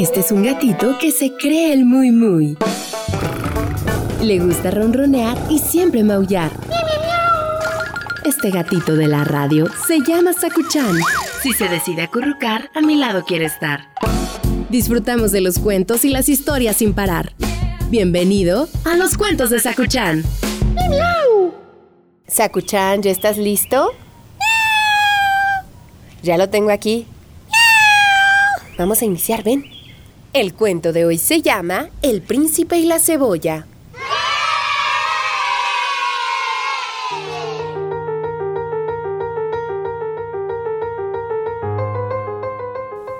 Este es un gatito que se cree el muy muy. Le gusta ronronear y siempre maullar. Este gatito de la radio se llama Sakuchan. Si se decide acurrucar, a mi lado quiere estar. Disfrutamos de los cuentos y las historias sin parar. Bienvenido a los cuentos de Sakuchan. Sakuchan, ¿ya estás listo? Ya lo tengo aquí. Vamos a iniciar, ven. El cuento de hoy se llama El príncipe y la cebolla.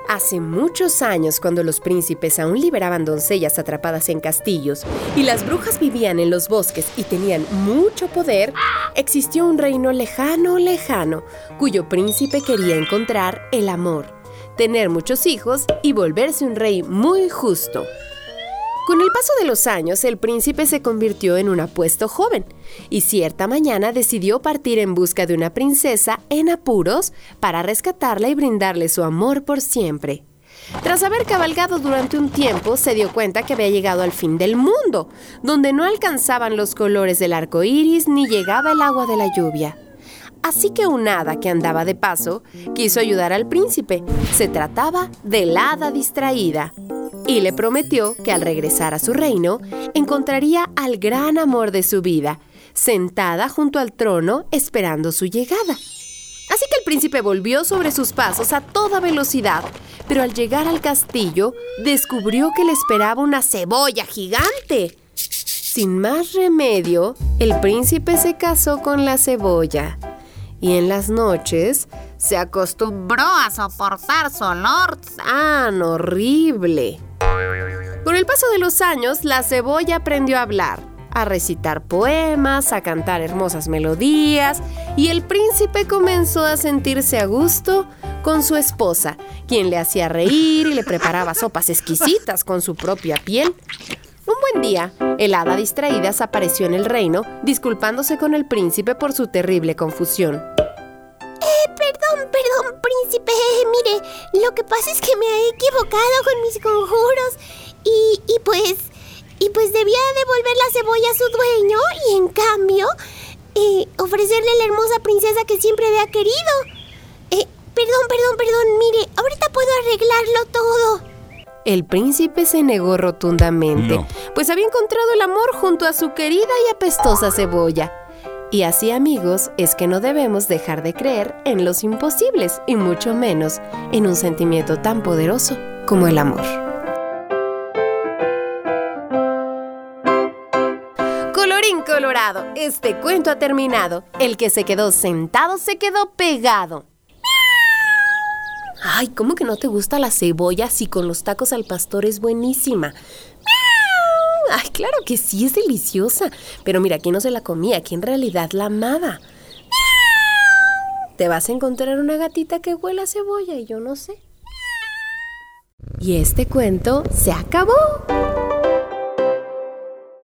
Hace muchos años, cuando los príncipes aún liberaban doncellas atrapadas en castillos y las brujas vivían en los bosques y tenían mucho poder, existió un reino lejano, lejano, cuyo príncipe quería encontrar el amor, tener muchos hijos y volverse un rey muy justo. Con el paso de los años, el príncipe se convirtió en un apuesto joven y cierta mañana decidió partir en busca de una princesa en apuros para rescatarla y brindarle su amor por siempre. Tras haber cabalgado durante un tiempo, se dio cuenta que había llegado al fin del mundo, donde no alcanzaban los colores del arco iris ni llegaba el agua de la lluvia. Así que un hada que andaba de paso quiso ayudar al príncipe. Se trataba del hada distraída y le prometió que al regresar a su reino encontraría al gran amor de su vida, sentada junto al trono esperando su llegada. Así que el príncipe volvió sobre sus pasos a toda velocidad, pero al llegar al castillo descubrió que le esperaba una cebolla gigante. Sin más remedio, el príncipe se casó con la cebolla y en las noches se acostumbró a soportar su olor tan horrible. Con el paso de los años, la cebolla aprendió a hablar, a recitar poemas, a cantar hermosas melodías, y el príncipe comenzó a sentirse a gusto con su esposa, quien le hacía reír y le preparaba sopas exquisitas con su propia piel. Un buen día, el hada distraída apareció en el reino, disculpándose con el príncipe por su terrible confusión. Eh, perdón, perdón, príncipe. Mire, lo que pasa es que me he equivocado con mis conjuros. Y, y pues. Y pues debía devolver la cebolla a su dueño y en cambio. Eh, ofrecerle a la hermosa princesa que siempre había querido. Eh, perdón, perdón, perdón. Mire, ahorita puedo arreglarlo todo. El príncipe se negó rotundamente, pues había encontrado el amor junto a su querida y apestosa cebolla. Y así amigos es que no debemos dejar de creer en los imposibles y mucho menos en un sentimiento tan poderoso como el amor. Colorín colorado, este cuento ha terminado. El que se quedó sentado se quedó pegado. Ay, ¿cómo que no te gusta la cebolla si con los tacos al pastor es buenísima? Ay, claro que sí, es deliciosa. Pero mira, aquí no se la comía, aquí en realidad la amaba. Te vas a encontrar una gatita que huele a cebolla y yo no sé. Y este cuento se acabó.